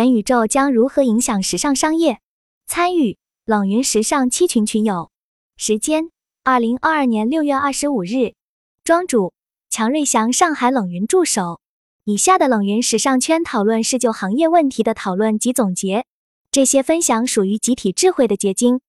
元宇宙将如何影响时尚商业？参与冷云时尚七群群友，时间：二零二二年六月二十五日。庄主：强瑞祥，上海冷云助手。以下的冷云时尚圈讨论是就行业问题的讨论及总结，这些分享属于集体智慧的结晶，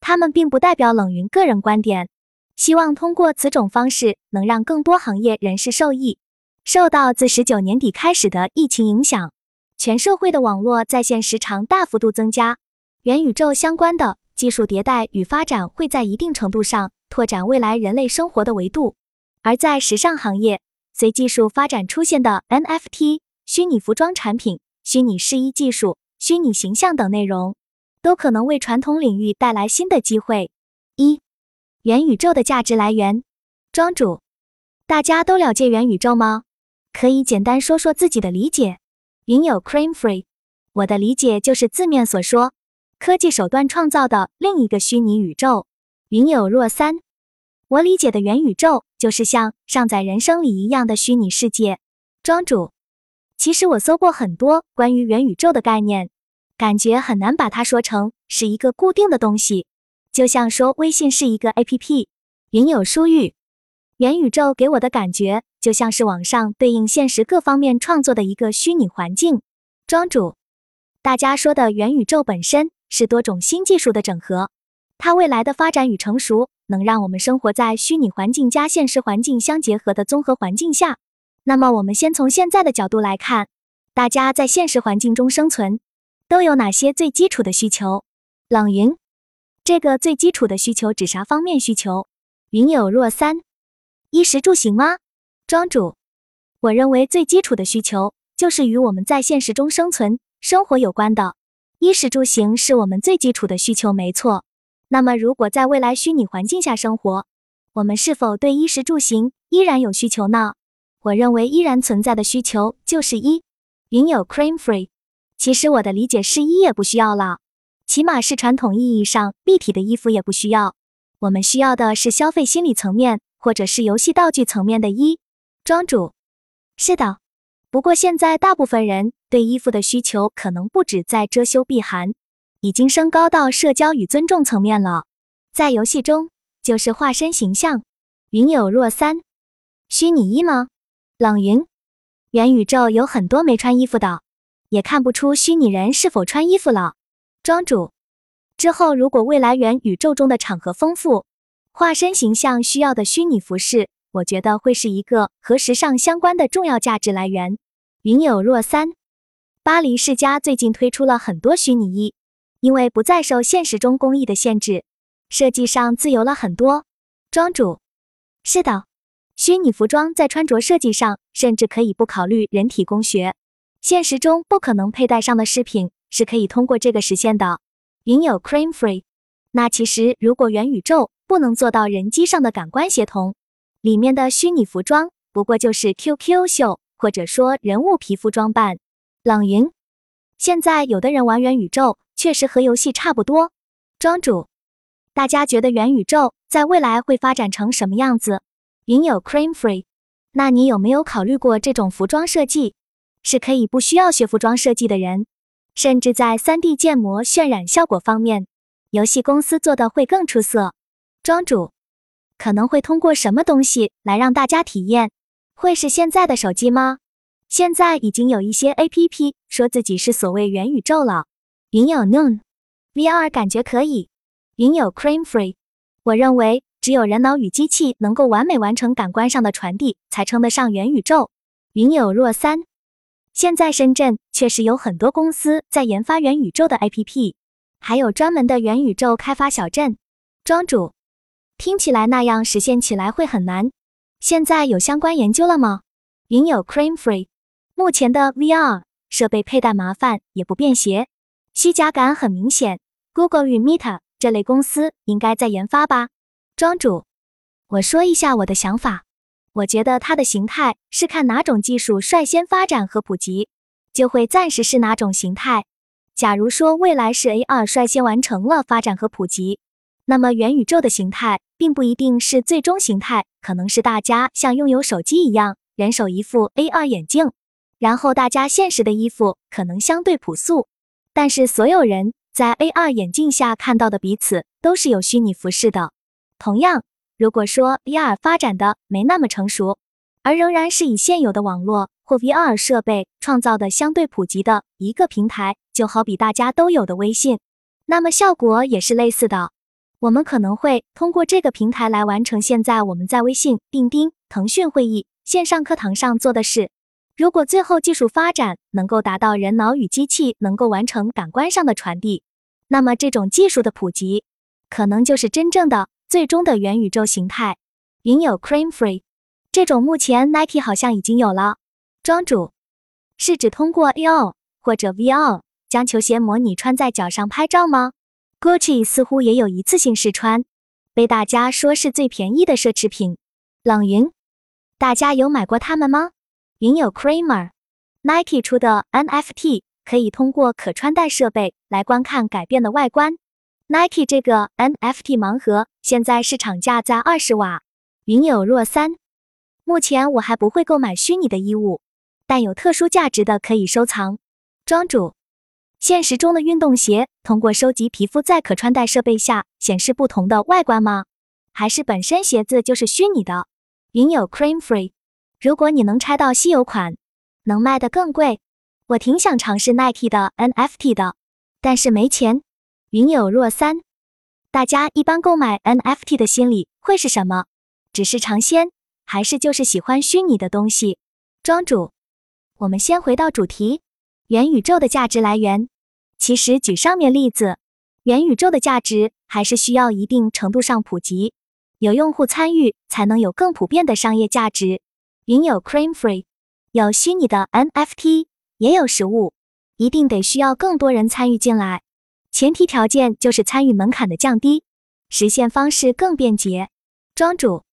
他们并不代表冷云个人观点。希望通过此种方式，能让更多行业人士受益。受到自十九年底开始的疫情影响。全社会的网络在线时长大幅度增加，元宇宙相关的技术迭代与发展会在一定程度上拓展未来人类生活的维度。而在时尚行业，随技术发展出现的 NFT、虚拟服装产品、虚拟试衣技术、虚拟形象等内容，都可能为传统领域带来新的机会。一、元宇宙的价值来源。庄主，大家都了解元宇宙吗？可以简单说说自己的理解。云有 Cream Free，我的理解就是字面所说，科技手段创造的另一个虚拟宇宙。云有若三，我理解的元宇宙就是像上载人生里一样的虚拟世界。庄主，其实我搜过很多关于元宇宙的概念，感觉很难把它说成是一个固定的东西，就像说微信是一个 APP。云有书玉，元宇宙给我的感觉。就像是网上对应现实各方面创作的一个虚拟环境。庄主，大家说的元宇宙本身是多种新技术的整合，它未来的发展与成熟，能让我们生活在虚拟环境加现实环境相结合的综合环境下。那么，我们先从现在的角度来看，大家在现实环境中生存都有哪些最基础的需求？冷云，这个最基础的需求指啥方面需求？云有若三，衣食住行吗？庄主，我认为最基础的需求就是与我们在现实中生存、生活有关的衣食住行，是我们最基础的需求，没错。那么，如果在未来虚拟环境下生活，我们是否对衣食住行依然有需求呢？我认为依然存在的需求就是衣。云有 Cream Free，其实我的理解是衣也不需要了，起码是传统意义上立体的衣服也不需要。我们需要的是消费心理层面或者是游戏道具层面的衣。庄主，是的，不过现在大部分人对衣服的需求可能不止在遮羞避寒，已经升高到社交与尊重层面了。在游戏中，就是化身形象。云有若三，虚拟衣吗？冷云，元宇宙有很多没穿衣服的，也看不出虚拟人是否穿衣服了。庄主，之后如果未来元宇宙中的场合丰富，化身形象需要的虚拟服饰。我觉得会是一个和时尚相关的重要价值来源。云有若三，巴黎世家最近推出了很多虚拟衣，因为不再受现实中工艺的限制，设计上自由了很多。庄主，是的，虚拟服装在穿着设计上甚至可以不考虑人体工学，现实中不可能佩戴上的饰品是可以通过这个实现的。云有 Cream Free，那其实如果元宇宙不能做到人机上的感官协同。里面的虚拟服装不过就是 QQ 秀，或者说人物皮肤装扮。冷云，现在有的人玩元宇宙，确实和游戏差不多。庄主，大家觉得元宇宙在未来会发展成什么样子？云有 Cream Free，那你有没有考虑过这种服装设计是可以不需要学服装设计的人，甚至在 3D 建模渲染效果方面，游戏公司做的会更出色？庄主。可能会通过什么东西来让大家体验？会是现在的手机吗？现在已经有一些 A P P 说自己是所谓元宇宙了。云有 Noon，V R 感觉可以。云有 Cream Free，我认为只有人脑与机器能够完美完成感官上的传递，才称得上元宇宙。云有若三，现在深圳确实有很多公司在研发元宇宙的 A P P，还有专门的元宇宙开发小镇。庄主。听起来那样实现起来会很难。现在有相关研究了吗？云有 Cream Free，目前的 VR 设备佩戴麻烦也不便携，虚假感很明显。Google 与 Meta 这类公司应该在研发吧？庄主，我说一下我的想法。我觉得它的形态是看哪种技术率先发展和普及，就会暂时是哪种形态。假如说未来是 AR 率先完成了发展和普及。那么元宇宙的形态并不一定是最终形态，可能是大家像拥有手机一样，人手一副 AR 眼镜，然后大家现实的衣服可能相对朴素，但是所有人在 AR 眼镜下看到的彼此都是有虚拟服饰的。同样，如果说 VR 发展的没那么成熟，而仍然是以现有的网络或 VR 设备创造的相对普及的一个平台，就好比大家都有的微信，那么效果也是类似的。我们可能会通过这个平台来完成现在我们在微信、钉钉、腾讯会议、线上课堂上做的事。如果最后技术发展能够达到人脑与机器能够完成感官上的传递，那么这种技术的普及，可能就是真正的最终的元宇宙形态。云有 Cream Free，这种目前 Nike 好像已经有了。庄主是指通过 AR 或者 VR 将球鞋模拟穿在脚上拍照吗？Gucci 似乎也有一次性试穿，被大家说是最便宜的奢侈品。冷云，大家有买过它们吗？云友 Kramer，Nike 出的 NFT 可以通过可穿戴设备来观看改变的外观。Nike 这个 NFT 盲盒现在市场价在二十瓦。云友若三，目前我还不会购买虚拟的衣物，但有特殊价值的可以收藏。庄主，现实中的运动鞋通过收集皮肤在可穿戴设备下显示不同的外观吗？还是本身鞋子就是虚拟的？云友 Cream Free。如果你能拆到稀有款，能卖得更贵。我挺想尝试 Nike 的 NFT 的，但是没钱。云有若三，大家一般购买 NFT 的心理会是什么？只是尝鲜，还是就是喜欢虚拟的东西？庄主，我们先回到主题，元宇宙的价值来源。其实举上面例子，元宇宙的价值还是需要一定程度上普及，有用户参与，才能有更普遍的商业价值。云有 Cream Free，有虚拟的 NFT，也有实物，一定得需要更多人参与进来。前提条件就是参与门槛的降低，实现方式更便捷。庄主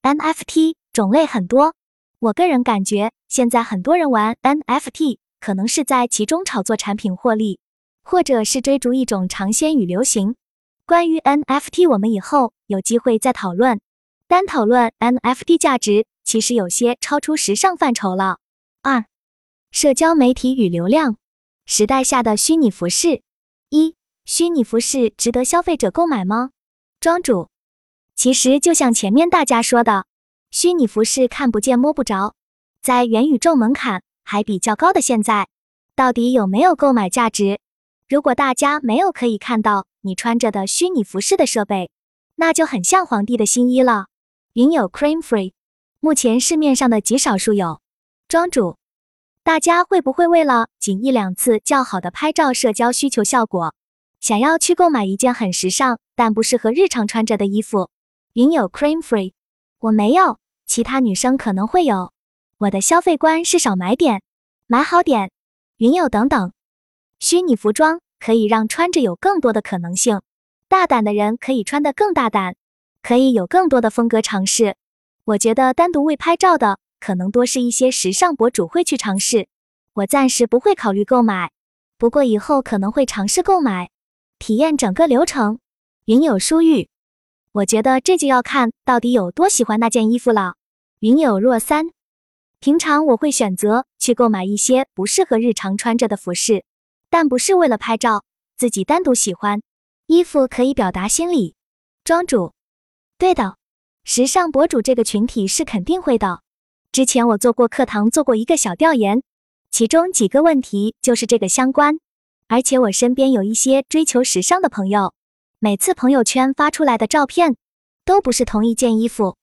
，NFT 种类很多，我个人感觉现在很多人玩 NFT，可能是在其中炒作产品获利，或者是追逐一种尝鲜与流行。关于 NFT，我们以后有机会再讨论。单讨论 NFT 价值。其实有些超出时尚范畴了。二、社交媒体与流量时代下的虚拟服饰。一、虚拟服饰值得消费者购买吗？庄主，其实就像前面大家说的，虚拟服饰看不见摸不着，在元宇宙门槛还比较高的现在，到底有没有购买价值？如果大家没有可以看到你穿着的虚拟服饰的设备，那就很像皇帝的新衣了。云有 Cream Free。目前市面上的极少数有庄主，大家会不会为了仅一两次较好的拍照社交需求效果，想要去购买一件很时尚但不适合日常穿着的衣服？云有 Cream Free，我没有，其他女生可能会有。我的消费观是少买点，买好点。云友等等，虚拟服装可以让穿着有更多的可能性，大胆的人可以穿得更大胆，可以有更多的风格尝试。我觉得单独为拍照的，可能多是一些时尚博主会去尝试。我暂时不会考虑购买，不过以后可能会尝试购买，体验整个流程。云有书玉，我觉得这就要看到底有多喜欢那件衣服了。云有若三，平常我会选择去购买一些不适合日常穿着的服饰，但不是为了拍照，自己单独喜欢衣服可以表达心理。庄主，对的。时尚博主这个群体是肯定会的。之前我做过课堂，做过一个小调研，其中几个问题就是这个相关。而且我身边有一些追求时尚的朋友，每次朋友圈发出来的照片都不是同一件衣服。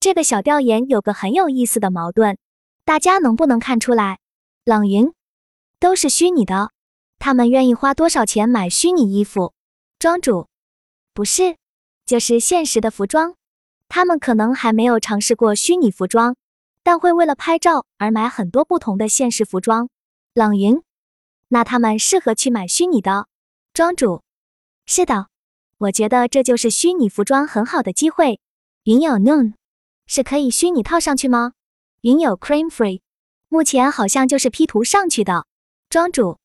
这个小调研有个很有意思的矛盾，大家能不能看出来？冷云都是虚拟的，他们愿意花多少钱买虚拟衣服？庄主不是，就是现实的服装。他们可能还没有尝试过虚拟服装，但会为了拍照而买很多不同的现实服装。冷云，那他们适合去买虚拟的。庄主，是的，我觉得这就是虚拟服装很好的机会。云有 Noon，是可以虚拟套上去吗？云有 Cream Free，目前好像就是 P 图上去的。庄主，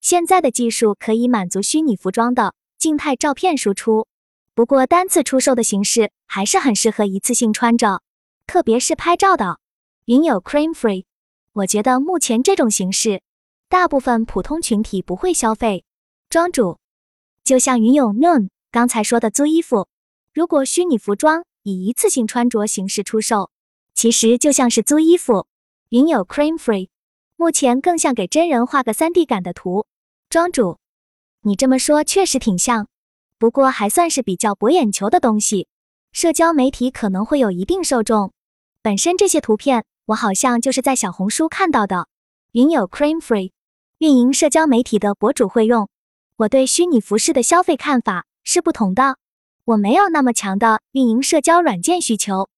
现在的技术可以满足虚拟服装的静态照片输出。不过单次出售的形式还是很适合一次性穿着，特别是拍照的。云有 Cream Free，我觉得目前这种形式，大部分普通群体不会消费。庄主，就像云友 Noon 刚才说的租衣服，如果虚拟服装以一次性穿着形式出售，其实就像是租衣服。云友 Cream Free，目前更像给真人画个 3D 感的图。庄主，你这么说确实挺像，不过还算是比较博眼球的东西，社交媒体可能会有一定受众。本身这些图片。我好像就是在小红书看到的，云友 Cream Free 运营社交媒体的博主会用。我对虚拟服饰的消费看法是不同的，我没有那么强的运营社交软件需求，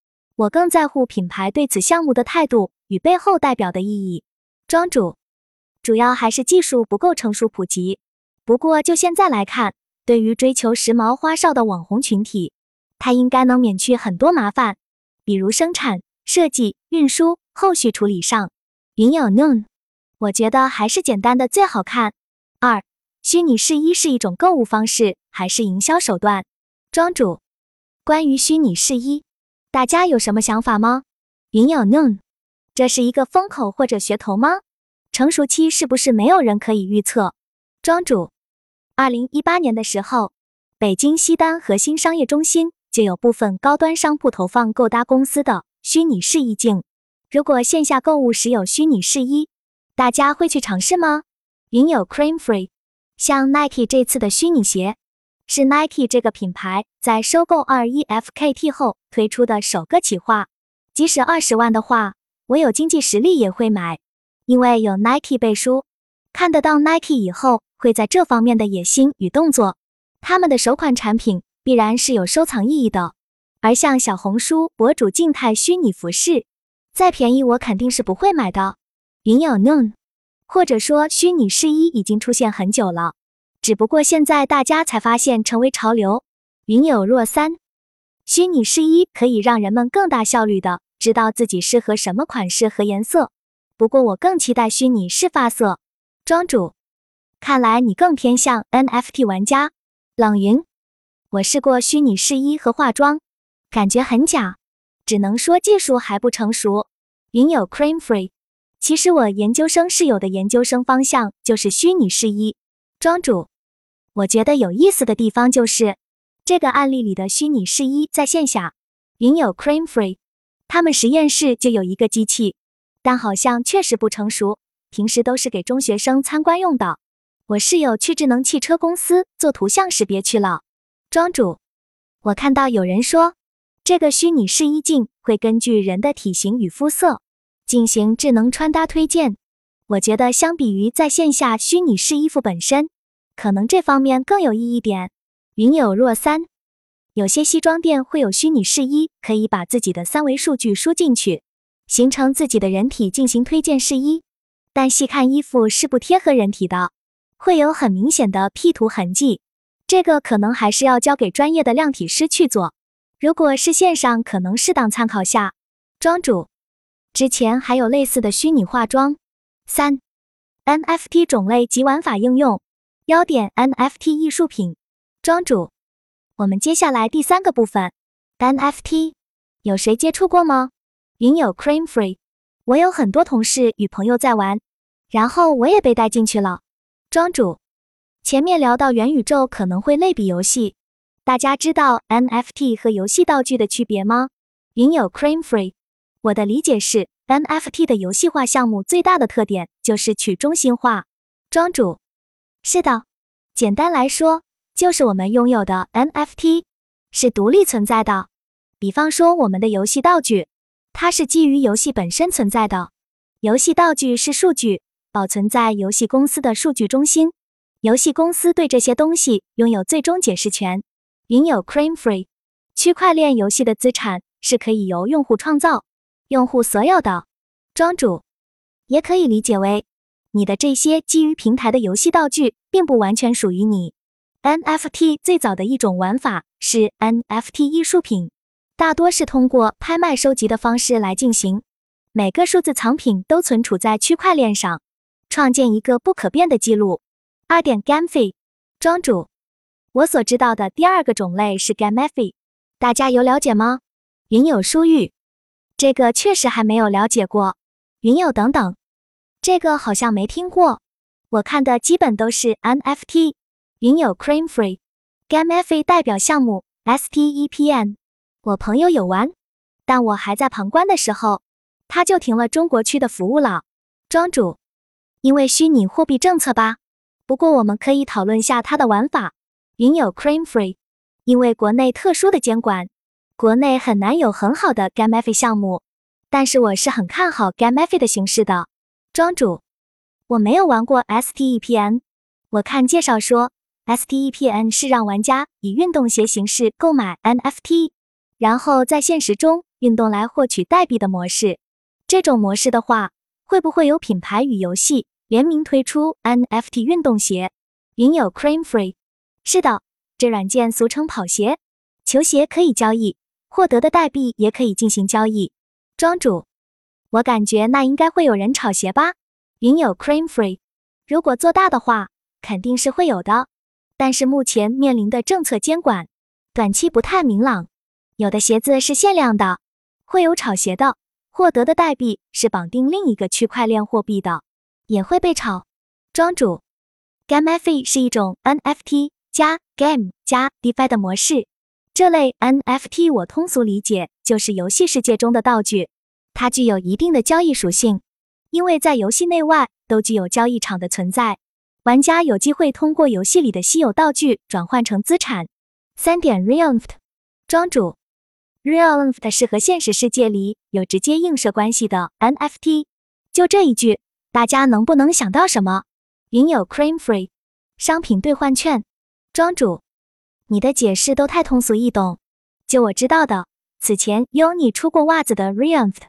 我更在乎品牌对此项目的态度与背后代表的意义。庄主，主要还是技术不够成熟普及。不过就现在来看，对于追求时髦花哨的网红群体，它应该能免去很多麻烦，比如生产。设计、运输、后续处理上，云有 Noon，我觉得还是简单的最好看。二，虚拟试衣是一种购物方式还是营销手段？庄主，关于虚拟试衣，大家有什么想法吗？云有 Noon，这是一个风口或者噱头吗？成熟期是不是没有人可以预测？庄主，二零一八年的时候，北京西单核心商业中心就有部分高端商铺投放购搭公司的。虚拟试衣镜，如果线下购物时有虚拟试衣，大家会去尝试吗？云有 Cream Free，像 Nike 这次的虚拟鞋，是 Nike 这个品牌在收购 REFKT 后推出的首个企划。即使二十万的话，我有经济实力也会买，因为有 Nike 背书，看得到 Nike 以后会在这方面的野心与动作。他们的首款产品必然是有收藏意义的。而像小红书博主静态虚拟服饰，再便宜我肯定是不会买的。云有 Noon，或者说虚拟试衣已经出现很久了，只不过现在大家才发现成为潮流。云有若三，虚拟试衣可以让人们更大效率的知道自己适合什么款式和颜色。不过我更期待虚拟试发色。庄主，看来你更偏向 NFT 玩家。冷云，我试过虚拟试衣和化妆。感觉很假，只能说技术还不成熟。云有 Cream Free，其实我研究生室友的研究生方向就是虚拟试衣。庄主，我觉得有意思的地方就是这个案例里的虚拟试衣在线下。云有 Cream Free，他们实验室就有一个机器，但好像确实不成熟，平时都是给中学生参观用的。我室友去智能汽车公司做图像识别去了。庄主，我看到有人说。这个虚拟试衣镜会根据人的体型与肤色进行智能穿搭推荐。我觉得相比于在线下虚拟试衣服本身，可能这方面更有意义点。云有若三，有些西装店会有虚拟试衣，可以把自己的三维数据输进去，形成自己的人体进行推荐试衣。但细看衣服是不贴合人体的，会有很明显的 P 图痕迹。这个可能还是要交给专业的量体师去做。如果是线上，可能适当参考下。庄主，之前还有类似的虚拟化妆。三，NFT 种类及玩法应用。要点 NFT 艺术品。庄主，我们接下来第三个部分，NFT，有谁接触过吗？云有 Cream Free，我有很多同事与朋友在玩，然后我也被带进去了。庄主，前面聊到元宇宙可能会类比游戏。大家知道 NFT 和游戏道具的区别吗？云有 Cream Free，我的理解是 NFT 的游戏化项目最大的特点就是去中心化。庄主，是的，简单来说就是我们拥有的 NFT 是独立存在的。比方说我们的游戏道具，它是基于游戏本身存在的。游戏道具是数据，保存在游戏公司的数据中心，游戏公司对这些东西拥有最终解释权。云有 Cream Free，区块链游戏的资产是可以由用户创造，用户所有的。庄主也可以理解为，你的这些基于平台的游戏道具并不完全属于你。NFT 最早的一种玩法是 NFT 艺术品，大多是通过拍卖收集的方式来进行，每个数字藏品都存储在区块链上，创建一个不可变的记录。二点 GameFi，庄主。我所知道的第二个种类是 GameFi，大家有了解吗？云有书玉，这个确实还没有了解过。云友等等，这个好像没听过。我看的基本都是 NFT，云友 Cream Free、Gamify 代表项目 STEPN。我朋友有玩，但我还在旁观的时候，他就停了中国区的服务了。庄主，因为虚拟货币政策吧。不过我们可以讨论下它的玩法。云友 Cream Free，因为国内特殊的监管，国内很难有很好的 Gamify 项目。但是我是很看好 Gamify 的形式的。庄主，我没有玩过 STEPN，我看介绍说 STEPN 是让玩家以运动鞋形式购买 NFT，然后在现实中运动来获取代币的模式。这种模式的话，会不会有品牌与游戏？联名推出 NFT 运动鞋，云有 Cream Free。是的，这软件俗称跑鞋，球鞋可以交易，获得的代币也可以进行交易。庄主，我感觉那应该会有人炒鞋吧？云有 Cream Free。如果做大的话，肯定是会有的，但是目前面临的政策监管，短期不太明朗。有的鞋子是限量的，会有炒鞋的，获得的代币是绑定另一个区块链货币的。也会被炒。庄主，Gamify 是一种 NFT 加 Game 加 DeFi 的模式。这类 NFT 我通俗理解就是游戏世界中的道具，它具有一定的交易属性，因为在游戏内外都具有交易场的存在，玩家有机会通过游戏里的稀有道具转换成资产。三点 realme 庄主 realme 是和现实世界里有直接映射关系的 NFT。就这一句。大家能不能想到什么？云有 Cream Free 商品兑换券。庄主，你的解释都太通俗易懂。就我知道的，此前 Uni 出过袜子的 r e a m t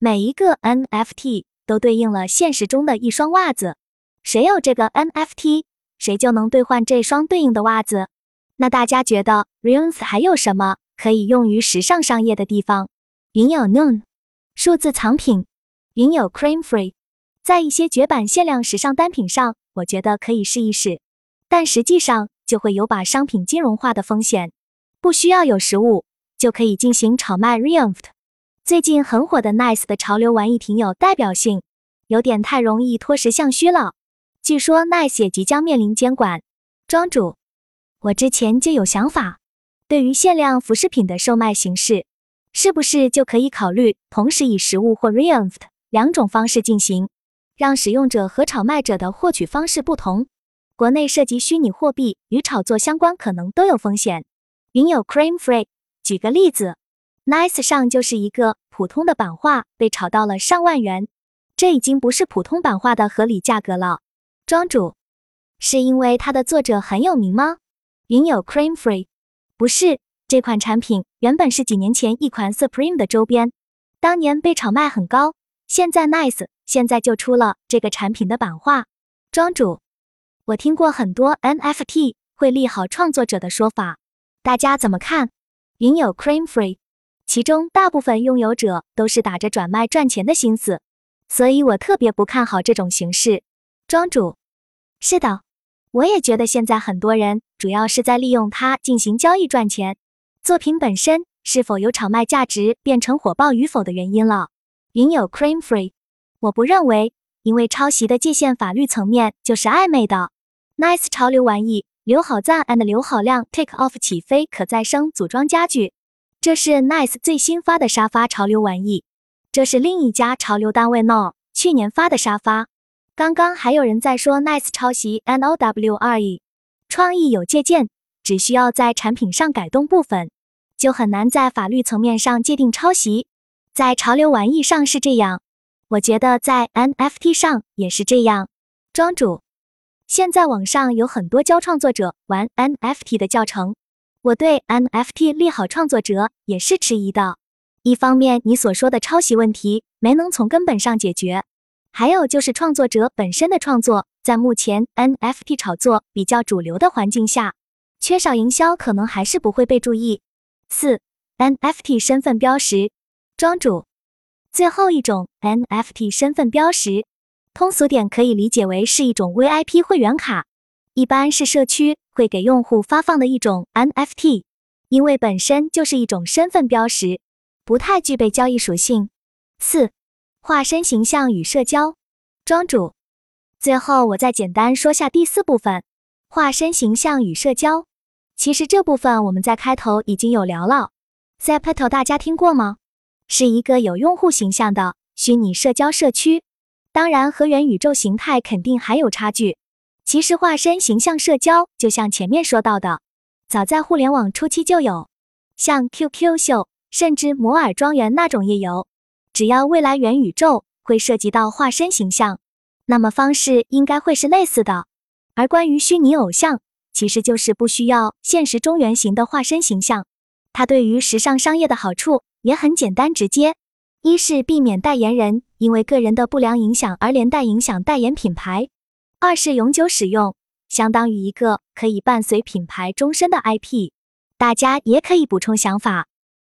每一个 NFT 都对应了现实中的一双袜子。谁有这个 NFT，谁就能兑换这双对应的袜子。那大家觉得 r e a m t 还有什么可以用于时尚商业的地方？云有 Noon 数字藏品。云有 Cream Free。在一些绝版限量时尚单品上，我觉得可以试一试，但实际上就会有把商品金融化的风险。不需要有实物就可以进行炒卖。Realft 最近很火的 Nice 的潮流玩意挺有代表性，有点太容易脱实向虚了。据说 Nice 也即将面临监管。庄主，我之前就有想法，对于限量服饰品的售卖形式，是不是就可以考虑同时以实物或 Realft 两种方式进行？让使用者和炒卖者的获取方式不同。国内涉及虚拟货币与炒作相关，可能都有风险。云有 Cream Free，举个例子，Nice 上就是一个普通的版画被炒到了上万元，这已经不是普通版画的合理价格了。庄主，是因为它的作者很有名吗？云有 Cream Free，不是，这款产品原本是几年前一款 Supreme 的周边，当年被炒卖很高，现在 Nice。现在就出了这个产品的版画，庄主，我听过很多 NFT 会利好创作者的说法，大家怎么看？云有 Cream Free，其中大部分拥有者都是打着转卖赚钱的心思，所以我特别不看好这种形式。庄主，是的，我也觉得现在很多人主要是在利用它进行交易赚钱，作品本身是否有炒卖价值变成火爆与否的原因了。云有 Cream Free。我不认为，因为抄袭的界限法律层面就是暧昧的。Nice 潮流玩意，刘好赞 and 刘好亮 Take Off 起飞可再生组装家具，这是 Nice 最新发的沙发潮流玩意。这是另一家潮流单位 No 去年发的沙发。刚刚还有人在说 Nice 抄袭 Now 而已，创意有借鉴，只需要在产品上改动部分，就很难在法律层面上界定抄袭。在潮流玩意上是这样。我觉得在 NFT 上也是这样，庄主。现在网上有很多教创作者玩 NFT 的教程，我对 NFT 利好创作者也是迟疑的。一方面，你所说的抄袭问题没能从根本上解决；还有就是创作者本身的创作，在目前 NFT 炒作比较主流的环境下，缺少营销，可能还是不会被注意。四 NFT 身份标识，庄主。最后一种 NFT 身份标识，通俗点可以理解为是一种 VIP 会员卡，一般是社区会给用户发放的一种 NFT，因为本身就是一种身份标识，不太具备交易属性。四、化身形象与社交，庄主，最后我再简单说下第四部分，化身形象与社交。其实这部分我们在开头已经有聊了。Zepeto 大家听过吗？是一个有用户形象的虚拟社交社区，当然和元宇宙形态肯定还有差距。其实化身形象社交，就像前面说到的，早在互联网初期就有，像 QQ 秀，甚至摩尔庄园那种也有。只要未来元宇宙会涉及到化身形象，那么方式应该会是类似的。而关于虚拟偶像，其实就是不需要现实中原型的化身形象。它对于时尚商业的好处也很简单直接：一是避免代言人因为个人的不良影响而连带影响代言品牌。二是永久使用，相当于一个可以伴随品牌终身的 IP。大家也可以补充想法，